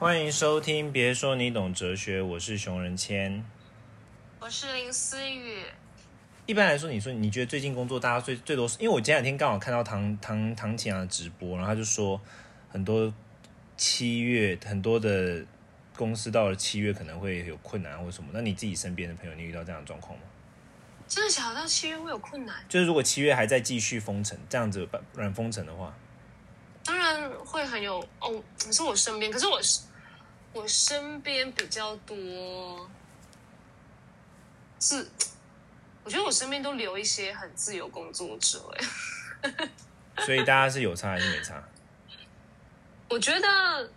欢迎收听，别说你懂哲学，我是熊仁谦。我是林思雨。一般来说，你说你觉得最近工作大家最最多是，因为我前两天刚好看到唐唐唐启阳的直播，然后他就说很多七月很多的公司到了七月可能会有困难或什么。那你自己身边的朋友，你遇到这样的状况吗？真的假的？到七月会有困难？就是如果七月还在继续封城这样子软封城的话，当然会很有哦。你说我身边，可是我是我身边比较多是，我觉得我身边都留一些很自由工作者哎。所以大家是有差还是没差？我觉得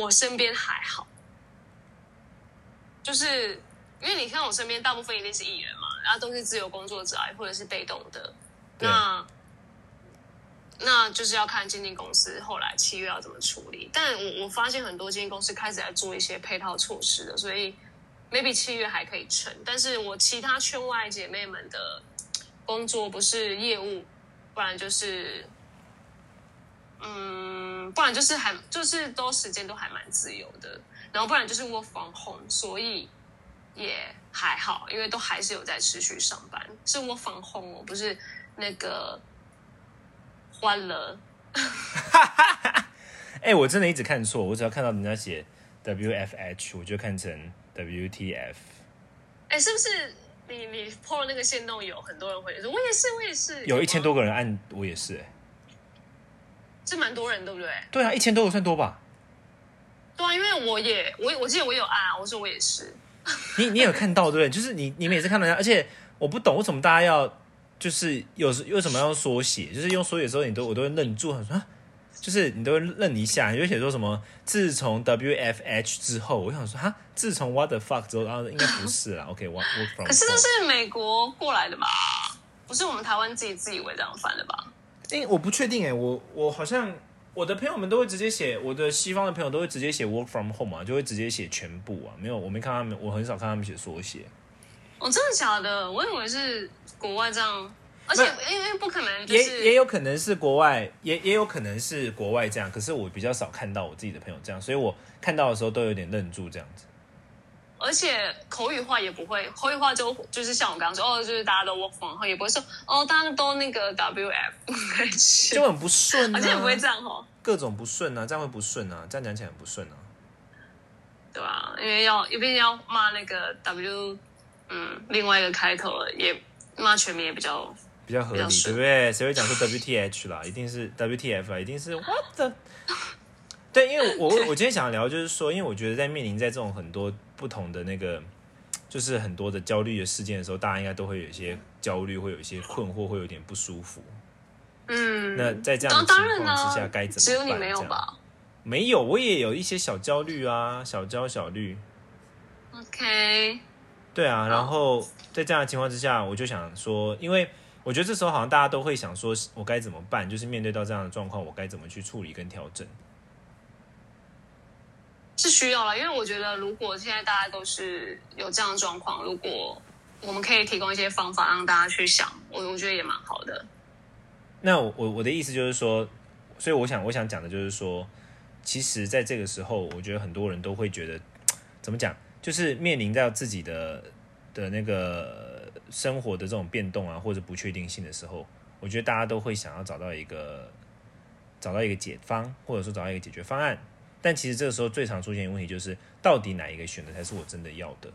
我身边还好，就是因为你看我身边大部分一定是艺人嘛。然后都是自由工作者啊，或者是被动的，那那就是要看经纪公司后来七月要怎么处理。但我我发现很多经纪公司开始在做一些配套措施的，所以 maybe 七月还可以成。但是我其他圈外姐妹们的工作不是业务，不然就是嗯，不然就是还就是都时间都还蛮自由的，然后不然就是我防红，所以也。还好，因为都还是有在持续上班，是我防红哦，不是那个欢乐。哎，我真的一直看错，我只要看到人家写 W F H，我就看成 W T F。哎，是不是你你破了那个线动，有很多人会说，我也是，我也是，有一千多个人按，我也是，哎，这蛮多人，对不对？对啊，一千多个算多吧？对啊，因为我也我我记得我有按，我说我也是。你你有看到对不对？就是你你每次看到人家，而且我不懂为什么大家要就是有时为什么要缩写？就是用缩写的时候，你都我都会愣住，很说，就是你都会愣一下，你就写说什么？自从 W F H 之后，我想说哈，自从 What the fuck 之后，然后应该不是啦。OK，What work from？可是这是美国过来的吧？不是我们台湾自己自以为这样翻的吧？哎，我不确定哎，我我好像。我的朋友们都会直接写，我的西方的朋友都会直接写 work from home 啊，就会直接写全部啊。没有，我没看他们，我很少看他们写缩写。哦，真的假的？我以为是国外这样，而且因为不可能，也也有可能是国外，也也有可能是国外这样。可是我比较少看到我自己的朋友这样，所以我看到的时候都有点愣住这样子。而且口语化也不会，口语化就就是像我刚刚说，哦，就是大家都 work from home，也不会说哦，大家都那个 W F，就很不顺，而且不会这样哦，各种不顺啊，这样会不顺啊，这样讲起来很不顺啊，对吧？因为要一边要骂那个 W，嗯，另外一个开头也骂全名也比较比较合理，对不对？谁会讲说 W T H 啦？一定是 W T F 啊，一定是 What？对，因为我我今天想聊就是说，因为我觉得在面临在这种很多。不同的那个，就是很多的焦虑的事件的时候，大家应该都会有一些焦虑，会有一些困惑，会有点不舒服。嗯，那在这样的情况之下，该怎么办？只有你没有吧？没有，我也有一些小焦虑啊，小焦小虑。OK。对啊，然后在这样的情况之下，我就想说，因为我觉得这时候好像大家都会想说，我该怎么办？就是面对到这样的状况，我该怎么去处理跟调整？是需要了，因为我觉得，如果现在大家都是有这样的状况，如果我们可以提供一些方法让大家去想，我我觉得也蛮好的。那我我的意思就是说，所以我想我想讲的就是说，其实在这个时候，我觉得很多人都会觉得，怎么讲，就是面临到自己的的那个生活的这种变动啊，或者不确定性的时候，我觉得大家都会想要找到一个找到一个解方，或者说找到一个解决方案。但其实这个时候最常出现的问题就是，到底哪一个选择才是我真的要的？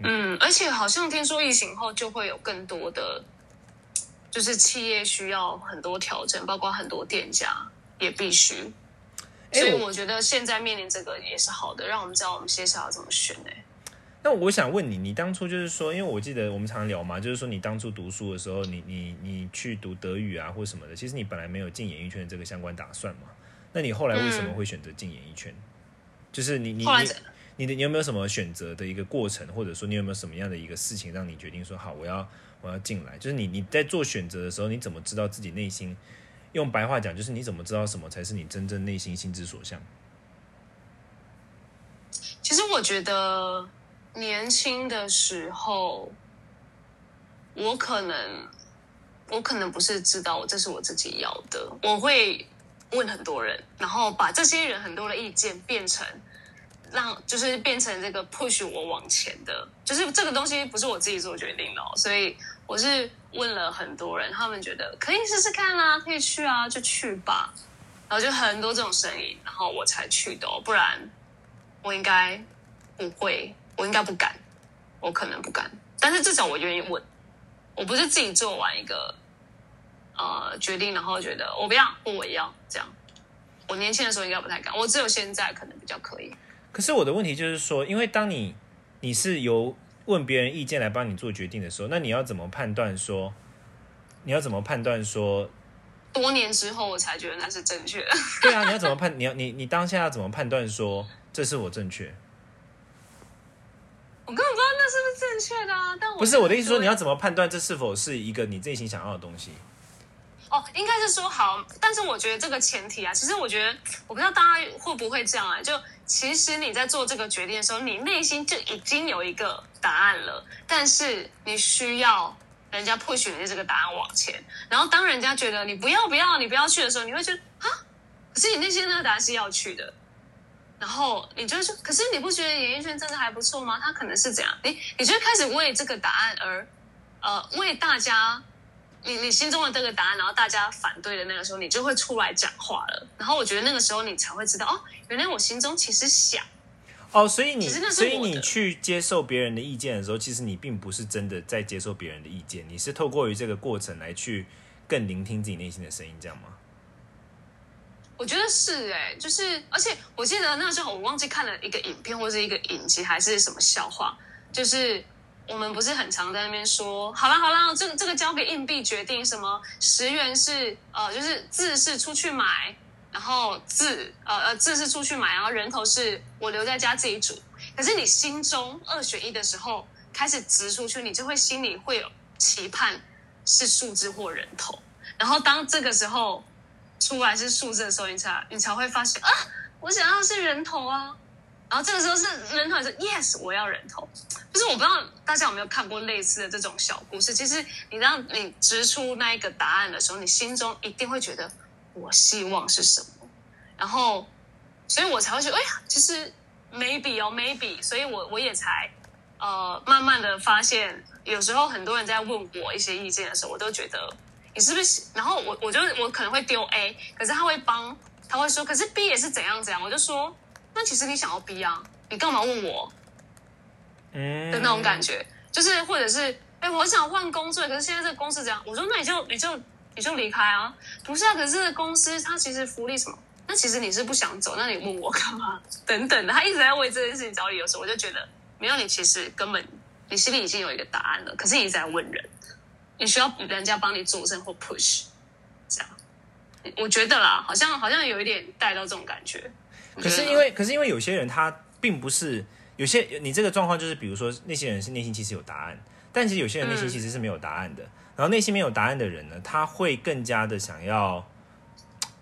嗯，而且好像听说疫情后就会有更多的，就是企业需要很多调整，包括很多店家也必须。所以我觉得现在面临这个也是好的，让我们知道我们接下来要怎么选呢？那我想问你，你当初就是说，因为我记得我们常聊嘛，就是说你当初读书的时候，你你你去读德语啊或什么的，其实你本来没有进演艺圈这个相关打算嘛？那你后来为什么会选择进演艺圈？就是你你你你的你有没有什么选择的一个过程，或者说你有没有什么样的一个事情让你决定说好我要我要进来？就是你你在做选择的时候，你怎么知道自己内心？用白话讲，就是你怎么知道什么才是你真正内心心之所向？其实我觉得。年轻的时候，我可能，我可能不是知道这是我自己要的。我会，问很多人，然后把这些人很多的意见变成让就是变成这个 push 我往前的，就是这个东西不是我自己做决定的，所以我是问了很多人，他们觉得可以试试看啊，可以去啊，就去吧。然后就很多这种声音，然后我才去的，哦不然我应该不会，我应该不敢，我可能不敢。但是至少我愿意问，我不是自己做完一个呃决定，然后觉得我不要问我要这样。我年轻的时候应该不太敢，我只有现在可能比较可以。可是我的问题就是说，因为当你你是由问别人意见来帮你做决定的时候，那你要怎么判断说？你要怎么判断说？多年之后，我才觉得那是正确的。对啊，你要怎么判？你要你你当下要怎么判断说这是我正确？我根本不知道那是不是正确的啊！但我不是我的意思说，你要怎么判断这是否是一个你内心想要的东西？哦，应该是说好，但是我觉得这个前提啊，其实我觉得我不知道大家会不会这样啊？就其实你在做这个决定的时候，你内心就已经有一个答案了，但是你需要。人家 push 你这个答案往前，然后当人家觉得你不要不要你不要去的时候，你会觉得啊，可是你内心那个答案是要去的，然后你就会说，可是你不觉得演艺圈真的还不错吗？他可能是怎样？你你就开始为这个答案而呃为大家，你你心中的这个答案，然后大家反对的那个时候，你就会出来讲话了。然后我觉得那个时候你才会知道哦，原来我心中其实想。哦，所以你，所以你去接受别人的意见的时候，其实你并不是真的在接受别人的意见，你是透过于这个过程来去更聆听自己内心的声音，这样吗？我觉得是哎，就是，而且我记得那时候我忘记看了一个影片或者一个影集还是什么笑话，就是我们不是很常在那边说，好了好了，这个这个交给硬币决定，什么十元是呃，就是字是出去买。然后字，呃呃，字是出去买，然后人头是我留在家自己煮。可是你心中二选一的时候，开始直出去，你就会心里会有期盼是数字或人头。然后当这个时候出来是数字的时候，你才你才会发现啊，我想要是人头啊。然后这个时候是人头，说 yes，我要人头。就是我不知道大家有没有看过类似的这种小故事。其实你当你直出那一个答案的时候，你心中一定会觉得。我希望是什么？然后，所以我才会觉得，哎呀，其实 maybe 哦，maybe，所以我我也才呃，慢慢的发现，有时候很多人在问我一些意见的时候，我都觉得你是不是？然后我我就我可能会丢 A，可是他会帮，他会说，可是 B 也是怎样怎样，我就说，那其实你想要 B 啊，你干嘛问我？嗯，的那种感觉，就是或者是，哎，我想换工作，可是现在这个公司怎样？我说，那你就你就。你就离开啊？不是啊，可是公司它其实福利什么？那其实你是不想走，那你问我干嘛？等等的，他一直在为这件事情找理由时，我就觉得没有你，其实根本你心里已经有一个答案了。可是你在问人，你需要人家帮你佐证或 push，这样。我觉得啦，好像好像有一点带到这种感觉。可是因为，可是因为有些人他并不是有些你这个状况，就是比如说那些人是内心其实有答案，但其实有些人内心其实是没有答案的。然后内心没有答案的人呢，他会更加的想要。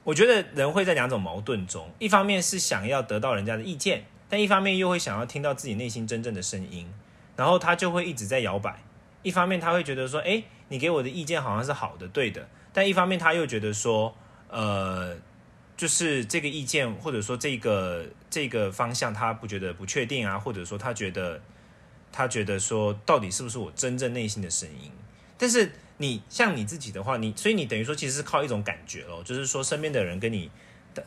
我觉得人会在两种矛盾中，一方面是想要得到人家的意见，但一方面又会想要听到自己内心真正的声音，然后他就会一直在摇摆。一方面他会觉得说，哎，你给我的意见好像是好的、对的，但一方面他又觉得说，呃，就是这个意见或者说这个这个方向他不觉得不确定啊，或者说他觉得他觉得说，到底是不是我真正内心的声音？但是。你像你自己的话，你所以你等于说其实是靠一种感觉咯，就是说身边的人跟你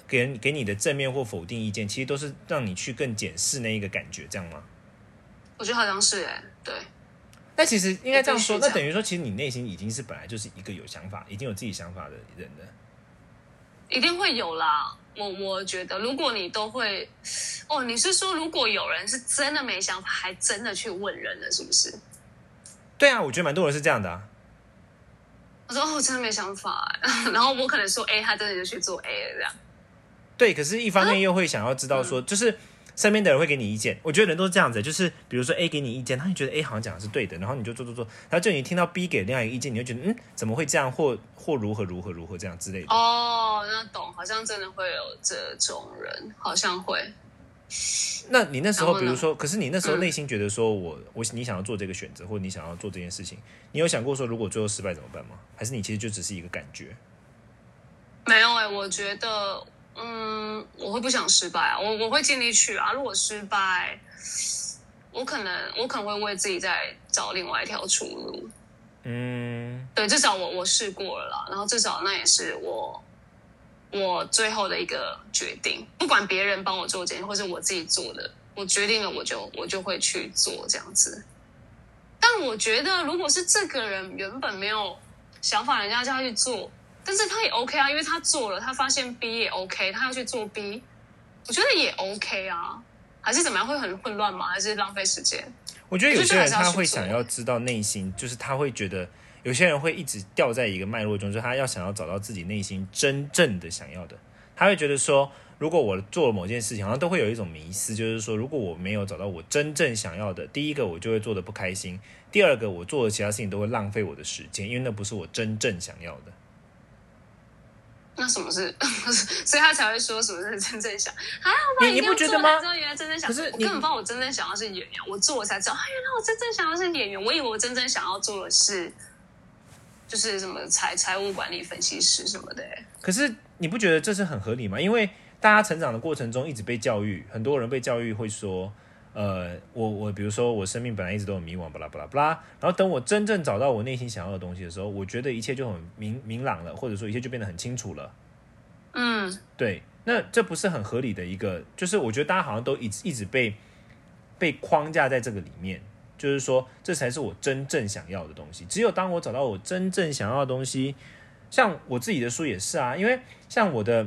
给给你的正面或否定意见，其实都是让你去更检视那一个感觉，这样吗？我觉得好像是哎，对。那其实应该这样说，那等于说其实你内心已经是本来就是一个有想法、已经有自己想法的人了。一定会有啦，我我觉得如果你都会，哦，你是说如果有人是真的没想法，还真的去问人了，是不是？对啊，我觉得蛮多人是这样的啊。我说哦，我真的没想法，然后我可能说 A，他真的就去做 A 了，这样。对，可是一方面又会想要知道说，就是身边的人会给你意见。我觉得人都是这样子，就是比如说 A 给你意见，他就觉得 A 好像讲的是对的，然后你就做做做，然后就你听到 B 给另外一个意见，你就觉得嗯，怎么会这样，或或如何如何如何这样之类的。哦，那懂，好像真的会有这种人，好像会。那你那时候，比如说，可是你那时候内心觉得说，我我你想要做这个选择，或者你想要做这件事情，你有想过说，如果最后失败怎么办吗？还是你其实就只是一个感觉？没有哎、我觉得，嗯，我会不想失败啊，我我会尽力去啊。如果失败，我可能我可能会为自己再找另外一条出路。嗯，对，至少我我试过了啦，然后至少那也是我我最后的一个决定，不管别人帮我做决定，或是我自己做的，我决定了我就我就会去做这样子。但我觉得，如果是这个人原本没有想法，人家叫他去做，但是他也 OK 啊，因为他做了，他发现 B 也 OK，他要去做 B，我觉得也 OK 啊。还是怎么样？会很混乱吗？还是浪费时间？我觉得有些人他会想要知道内心，就是他会觉得有些人会一直掉在一个脉络中，就是他要想要找到自己内心真正的想要的。他会觉得说，如果我做了某件事情，好像都会有一种迷思，就是说，如果我没有找到我真正想要的，第一个我就会做的不开心，第二个我做的其他事情都会浪费我的时间，因为那不是我真正想要的。那什么是？所以他才会说什么是真正想？还好吧？你你不觉得吗知道原来真正想，可是你我根本不知道我真正想要是演员，我做我才知道，啊，原来我真正想要是演员。我以为我真正想要做的是，就是什么财财务管理分析师什么的、欸。可是你不觉得这是很合理吗？因为大家成长的过程中一直被教育，很多人被教育会说，呃，我我比如说我生命本来一直都很迷惘，巴拉巴拉巴拉，然后等我真正找到我内心想要的东西的时候，我觉得一切就很明明朗了，或者说一切就变得很清楚了。嗯，对，那这不是很合理的一个，就是我觉得大家好像都一直一直被被框架在这个里面，就是说这才是我真正想要的东西。只有当我找到我真正想要的东西，像我自己的书也是啊，因为像我的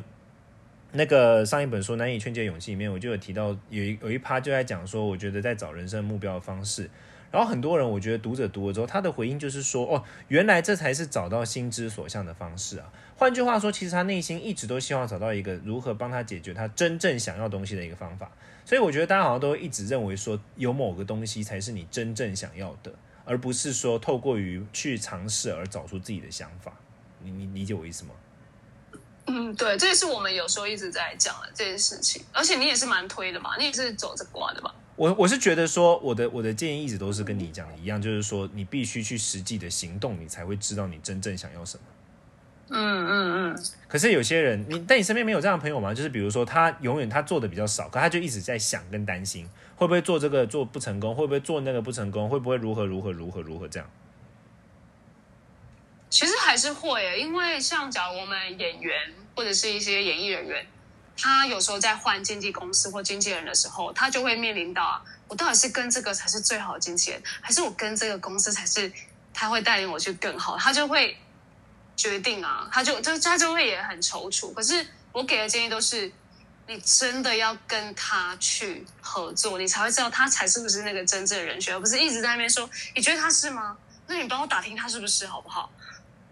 那个上一本书《难以劝诫勇气》里面，我就有提到有一有一趴就在讲说，我觉得在找人生目标的方式。然后很多人，我觉得读者读了之后，他的回应就是说：“哦，原来这才是找到心之所向的方式啊！”换句话说，其实他内心一直都希望找到一个如何帮他解决他真正想要东西的一个方法。所以我觉得大家好像都一直认为说，有某个东西才是你真正想要的，而不是说透过于去尝试而找出自己的想法。你你理解我意思吗？嗯，对，这也是我们有时候一直在讲的这件事情。而且你也是蛮推的嘛，你也是走着挂的吧？我我是觉得说，我的我的建议一直都是跟你讲的一样，就是说你必须去实际的行动，你才会知道你真正想要什么。嗯嗯嗯，可是有些人，你但你身边没有这样的朋友吗？就是比如说他永远他做的比较少，可他就一直在想跟担心，会不会做这个做不成功，会不会做那个不成功，会不会如何如何如何如何这样？其实还是会耶，因为像假如我们演员或者是一些演艺人员，他有时候在换经纪公司或经纪人的时候，他就会面临到啊，我到底是跟这个才是最好的经纪人，还是我跟这个公司才是他会带领我去更好？他就会决定啊，他就就他就会也很踌躇。可是我给的建议都是，你真的要跟他去合作，你才会知道他才是不是那个真正的人选，而不是一直在那边说你觉得他是吗？那你帮我打听他是不是好不好？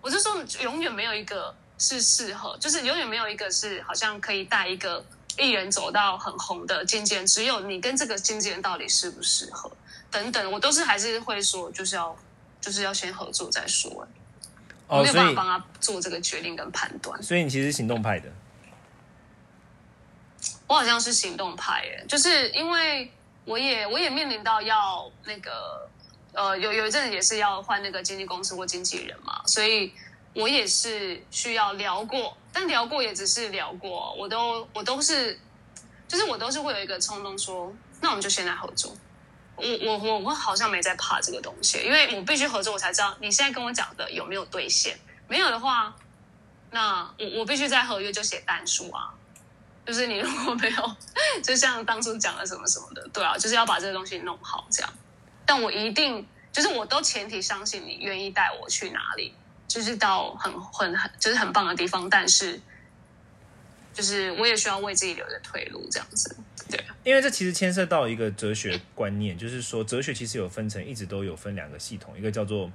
我就说永远没有一个是适合，就是永远没有一个是好像可以带一个艺人走到很红的经纪人，只有你跟这个经纪人到底适不适合等等，我都是还是会说，就是要就是要先合作再说。我哦，没有办法帮他做这个决定跟判断。所以你其实是行动派的，我好像是行动派耶，就是因为我也我也面临到要那个呃有有一阵也是要换那个经纪公司或经纪人嘛，所以我也是需要聊过，但聊过也只是聊过，我都我都是就是我都是会有一个冲动说，那我们就先来合作。我我我我好像没在怕这个东西，因为我必须合作，我才知道你现在跟我讲的有没有兑现。没有的话，那我我必须在合约就写单数啊。就是你如果没有，就像当初讲的什么什么的，对啊，就是要把这个东西弄好这样。但我一定就是我都前提相信你愿意带我去哪里，就是到很很很就是很棒的地方，但是就是我也需要为自己留着退路这样子。对，因为这其实牵涉到一个哲学观念，就是说哲学其实有分成，一直都有分两个系统，一个叫做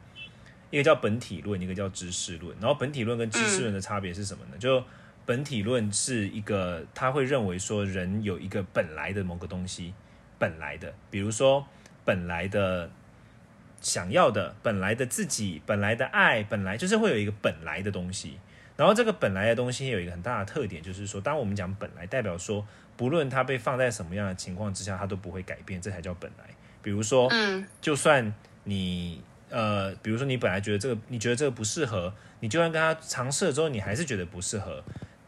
一个叫本体论，一个叫知识论。然后本体论跟知识论的差别是什么呢？就本体论是一个，他会认为说人有一个本来的某个东西，本来的，比如说本来的想要的，本来的自己，本来的爱，本来就是会有一个本来的东西。然后这个本来的东西有一个很大的特点，就是说，当我们讲本来，代表说不论它被放在什么样的情况之下，它都不会改变，这才叫本来。比如说，嗯就算你呃，比如说你本来觉得这个，你觉得这个不适合，你就算跟他尝试了之后，你还是觉得不适合，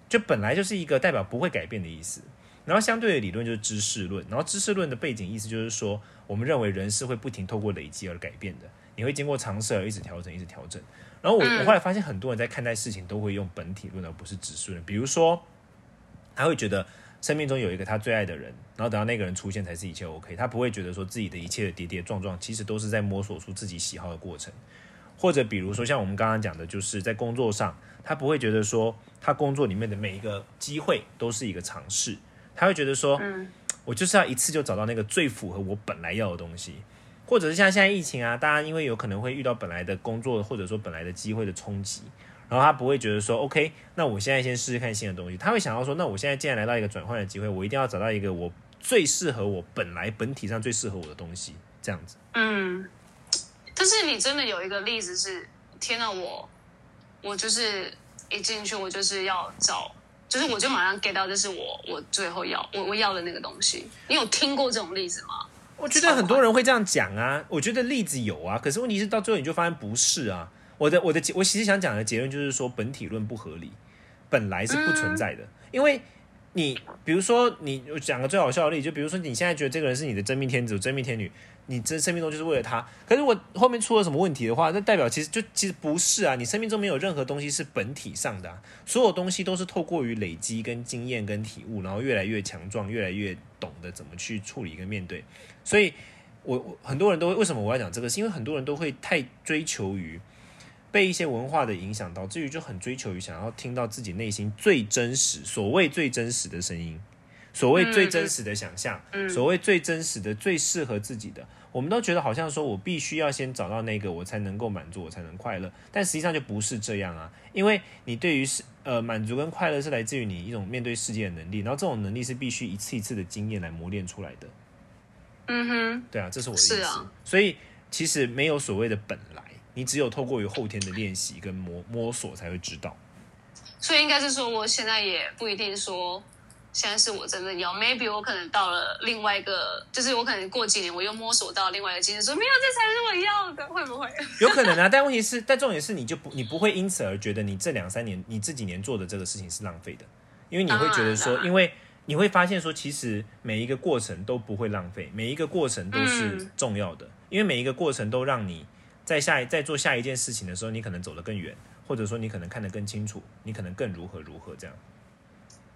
就本来就是一个代表不会改变的意思。然后相对的理论就是知识论，然后知识论的背景意思就是说，我们认为人是会不停透过累积而改变的，你会经过尝试而一直调整，一直调整。然后我我后来发现，很多人在看待事情都会用本体论而不是知识论，比如说他会觉得。生命中有一个他最爱的人，然后等到那个人出现才是一切 OK。他不会觉得说自己的一切的跌跌撞撞，其实都是在摸索出自己喜好的过程。或者比如说像我们刚刚讲的，就是在工作上，他不会觉得说他工作里面的每一个机会都是一个尝试，他会觉得说，嗯，我就是要一次就找到那个最符合我本来要的东西。或者是像现在疫情啊，大家因为有可能会遇到本来的工作或者说本来的机会的冲击。然后他不会觉得说，OK，那我现在先试试看新的东西。他会想要说，那我现在既然来到一个转换的机会，我一定要找到一个我最适合我本来本体上最适合我的东西，这样子。嗯，但是你真的有一个例子是，天呐，我我就是一进去，我就是要找，就是我就马上 get 到，这是我我最后要我我要的那个东西。你有听过这种例子吗？我觉得很多人会这样讲啊，我觉得例子有啊，可是问题是到最后你就发现不是啊。我的我的，我其实想讲的结论就是说，本体论不合理，本来是不存在的。因为你比如说，你讲个最好笑的例子，就比如说你现在觉得这个人是你的真命天子、真命天女，你真生命中就是为了他。可是我后面出了什么问题的话，那代表其实就其实不是啊，你生命中没有任何东西是本体上的，所有东西都是透过于累积跟经验跟体悟，然后越来越强壮，越来越懂得怎么去处理跟面对。所以，我我很多人都会为什么我要讲这个，是因为很多人都会太追求于。被一些文化的影响，导致于就很追求于想要听到自己内心最真实，所谓最真实的声音，所谓最真实的想象，所谓最真实的、最适合自己的，我们都觉得好像说我必须要先找到那个，我才能够满足，我才能快乐。但实际上就不是这样啊，因为你对于是呃满足跟快乐是来自于你一种面对世界的能力，然后这种能力是必须一次一次的经验来磨练出来的。嗯哼，对啊，这是我的意思。所以其实没有所谓的本来。你只有透过于后天的练习跟摸摸索才会知道，所以应该是说，我现在也不一定说现在是我真的要，maybe 我可能到了另外一个，就是我可能过几年我又摸索到另外一个境界，说没有，这才是我要的，会不会？有可能啊，但问题是，但重点是，你就不你不会因此而觉得你这两三年你这几年做的这个事情是浪费的，因为你会觉得说，因为你会发现说，其实每一个过程都不会浪费，每一个过程都是重要的，因为每一个过程都让你。在下一在做下一件事情的时候，你可能走得更远，或者说你可能看得更清楚，你可能更如何如何这样。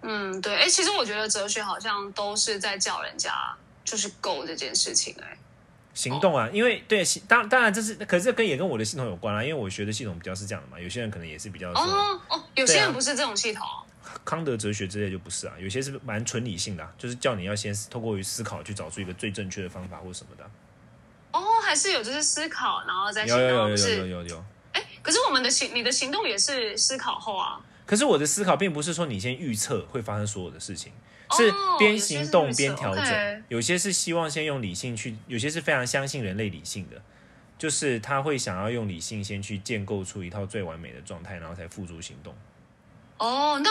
嗯，对，哎，其实我觉得哲学好像都是在叫人家就是 go 这件事情，哎，行动啊，因为对，当当然这是，可是跟也跟我的系统有关啊，因为我学的系统比较是这样的嘛，有些人可能也是比较哦哦，有些人不是这种系统，康德哲学之类就不是啊，有些是蛮纯理性的，就是叫你要先透过于思考去找出一个最正确的方法或什么的。哦，还是有就是思考，然后再行动，有有有有。哎，可是我们的行，你的行动也是思考后啊。可是我的思考并不是说你先预测会发生所有的事情，是边行动边调整。有些是希望先用理性去，有些是非常相信人类理性的，就是他会想要用理性先去建构出一套最完美的状态，然后才付诸行动。哦，那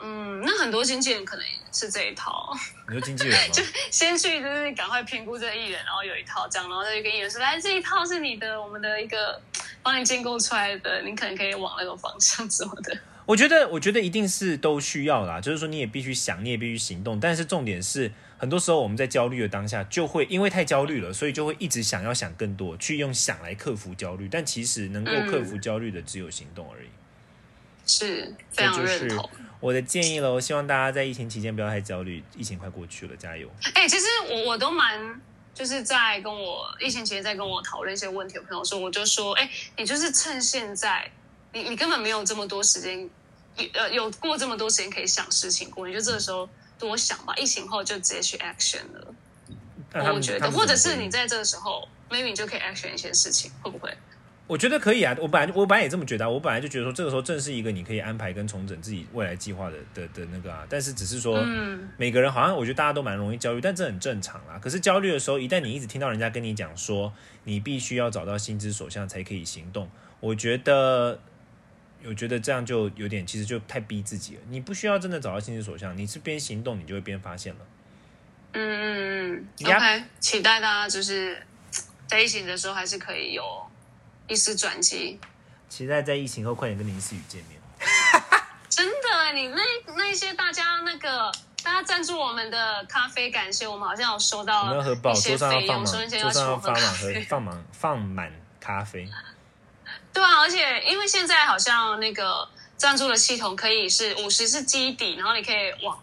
嗯，那很多经纪人可能是这一套。你说经纪人吗？就先去就是赶快评估这个艺人，然后有一套这样，然后再跟艺人说：“来，这一套是你的，我们的一个帮你建构出来的，你可能可以往那个方向什么的。”我觉得，我觉得一定是都需要啦，就是说你也必须想，你也必须行动。但是重点是，很多时候我们在焦虑的当下，就会因为太焦虑了，所以就会一直想要想更多，去用想来克服焦虑。但其实能够克服焦虑的，只有行动而已。是非常认同我的建议喽，希望大家在疫情期间不要太焦虑，疫情快过去了，加油！哎，其实我我都蛮就是在跟我疫情期间在跟我讨论一些问题，的朋友说，我就说，哎，你就是趁现在，你你根本没有这么多时间，呃，有过这么多时间可以想事情过，你就这个时候多想吧，疫情后就直接去 action 了。我觉得，或者是你在这个时候，maybe 你就可以 action 一些事情，会不会？我觉得可以啊，我本来我本来也这么觉得，我本来就觉得说这个时候正是一个你可以安排跟重整自己未来计划的的的那个啊，但是只是说，嗯每个人好像我觉得大家都蛮容易焦虑，但这很正常啦。可是焦虑的时候，一旦你一直听到人家跟你讲说你必须要找到心之所向才可以行动，我觉得我觉得这样就有点其实就太逼自己了。你不需要真的找到心之所向，你是边行动你就会边发现了。嗯嗯嗯，OK，期待大家就是在疫情的时候还是可以有。一丝转机。期待在疫情后快点跟林思雨见面。真的，你那那些大家那个大家赞助我们的咖啡，感谢我们好像有收我到一些桌上要费用，桌上要放满喝们咖啡。放满放满咖啡。对啊，而且因为现在好像那个赞助的系统可以是五十是基底，然后你可以往，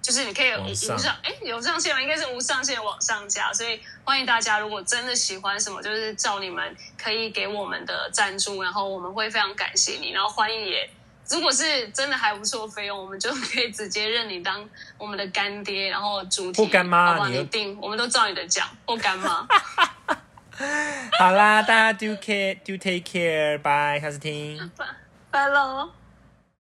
就是你可以无上上，哎，有上限吗？应该是无上限往上加，所以欢迎大家，如果真的喜欢什么，就是照你们可以给我们的赞助，然后我们会非常感谢你，然后欢迎也。如果是真的还不错费用，我们就可以直接认你当我们的干爹，然后主题或干妈你定，我们都照你的讲，或干妈。好啦，大家 do care do take care，拜，下次听。拜喽。